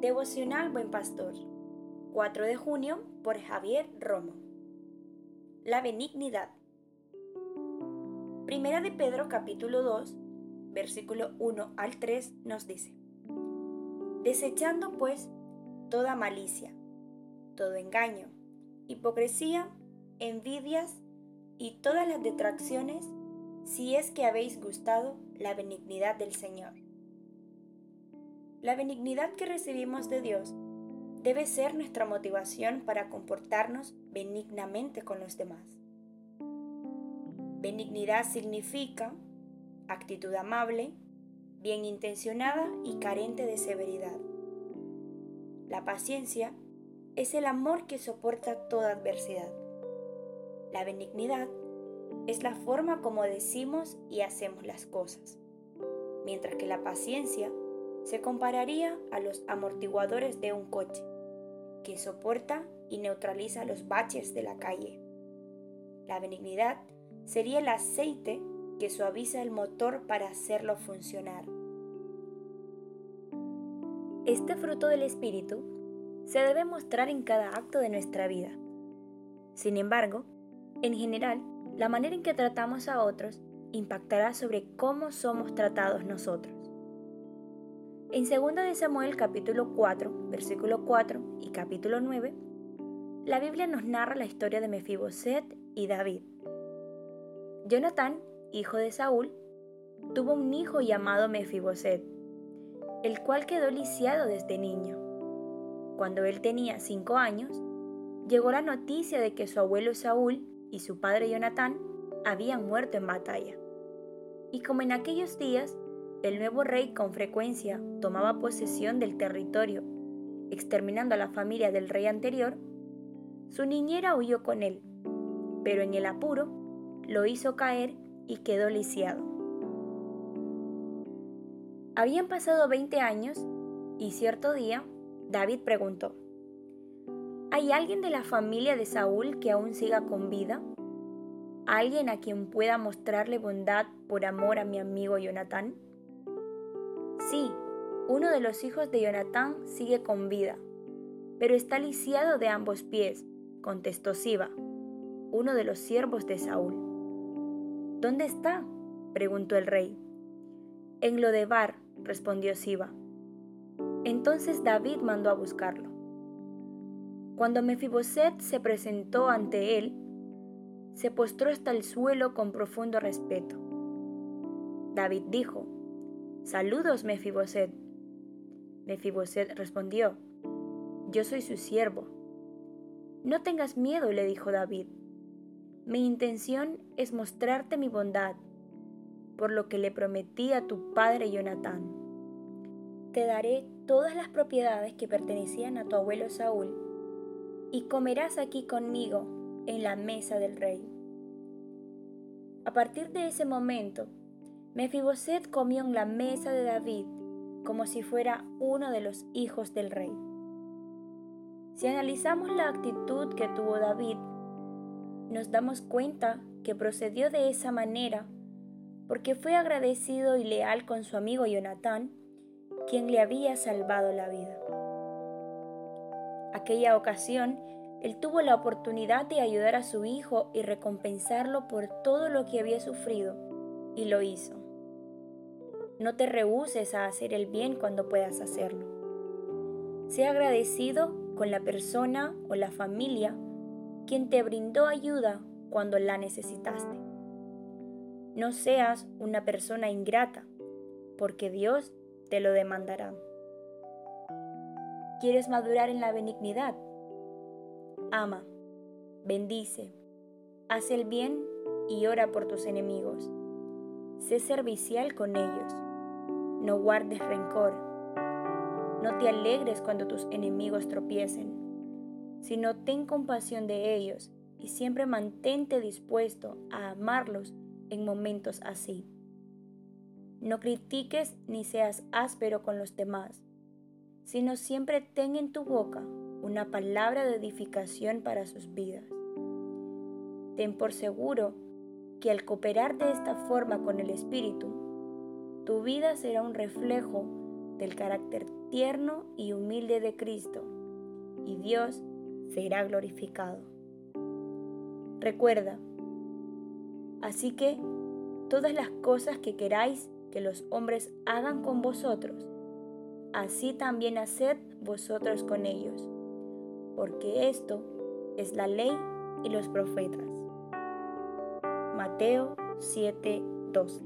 Devocional Buen Pastor, 4 de junio por Javier Romo. La benignidad. Primera de Pedro capítulo 2, versículo 1 al 3 nos dice, Desechando pues toda malicia, todo engaño, hipocresía, envidias y todas las detracciones, si es que habéis gustado la benignidad del Señor la benignidad que recibimos de Dios debe ser nuestra motivación para comportarnos benignamente con los demás. Benignidad significa actitud amable, bien intencionada y carente de severidad. La paciencia es el amor que soporta toda adversidad. La benignidad es la forma como decimos y hacemos las cosas, mientras que la paciencia se compararía a los amortiguadores de un coche, que soporta y neutraliza los baches de la calle. La benignidad sería el aceite que suaviza el motor para hacerlo funcionar. Este fruto del Espíritu se debe mostrar en cada acto de nuestra vida. Sin embargo, en general, la manera en que tratamos a otros impactará sobre cómo somos tratados nosotros. En 2 de Samuel capítulo 4, versículo 4 y capítulo 9, la Biblia nos narra la historia de Mefiboset y David. Jonatán, hijo de Saúl, tuvo un hijo llamado Mefiboset, el cual quedó lisiado desde niño. Cuando él tenía cinco años, llegó la noticia de que su abuelo Saúl y su padre Jonatán habían muerto en batalla. Y como en aquellos días el nuevo rey con frecuencia tomaba posesión del territorio, exterminando a la familia del rey anterior, su niñera huyó con él, pero en el apuro lo hizo caer y quedó lisiado. Habían pasado 20 años y cierto día David preguntó, ¿Hay alguien de la familia de Saúl que aún siga con vida? ¿Alguien a quien pueda mostrarle bondad por amor a mi amigo Jonatán? Sí, uno de los hijos de Jonatán sigue con vida, pero está lisiado de ambos pies, contestó Siba, uno de los siervos de Saúl. ¿Dónde está? preguntó el rey. En Lodebar, respondió Siba. Entonces David mandó a buscarlo. Cuando Mefiboset se presentó ante él, se postró hasta el suelo con profundo respeto. David dijo, Saludos, Mefiboset. Mefiboset respondió, Yo soy su siervo. No tengas miedo, le dijo David. Mi intención es mostrarte mi bondad, por lo que le prometí a tu padre Jonatán. Te daré todas las propiedades que pertenecían a tu abuelo Saúl, y comerás aquí conmigo en la mesa del rey. A partir de ese momento, Mefiboset comió en la mesa de David como si fuera uno de los hijos del rey. Si analizamos la actitud que tuvo David, nos damos cuenta que procedió de esa manera porque fue agradecido y leal con su amigo Jonatán, quien le había salvado la vida. Aquella ocasión, él tuvo la oportunidad de ayudar a su hijo y recompensarlo por todo lo que había sufrido, y lo hizo. No te rehuses a hacer el bien cuando puedas hacerlo. Sea agradecido con la persona o la familia quien te brindó ayuda cuando la necesitaste. No seas una persona ingrata, porque Dios te lo demandará. ¿Quieres madurar en la benignidad? Ama, bendice, haz el bien y ora por tus enemigos. Sé servicial con ellos no guardes rencor. No te alegres cuando tus enemigos tropiecen, sino ten compasión de ellos y siempre mantente dispuesto a amarlos en momentos así. No critiques ni seas áspero con los demás, sino siempre ten en tu boca una palabra de edificación para sus vidas. Ten por seguro que al cooperar de esta forma con el Espíritu, tu vida será un reflejo del carácter tierno y humilde de Cristo, y Dios será glorificado. Recuerda, así que todas las cosas que queráis que los hombres hagan con vosotros, así también haced vosotros con ellos, porque esto es la ley y los profetas. Mateo 7:12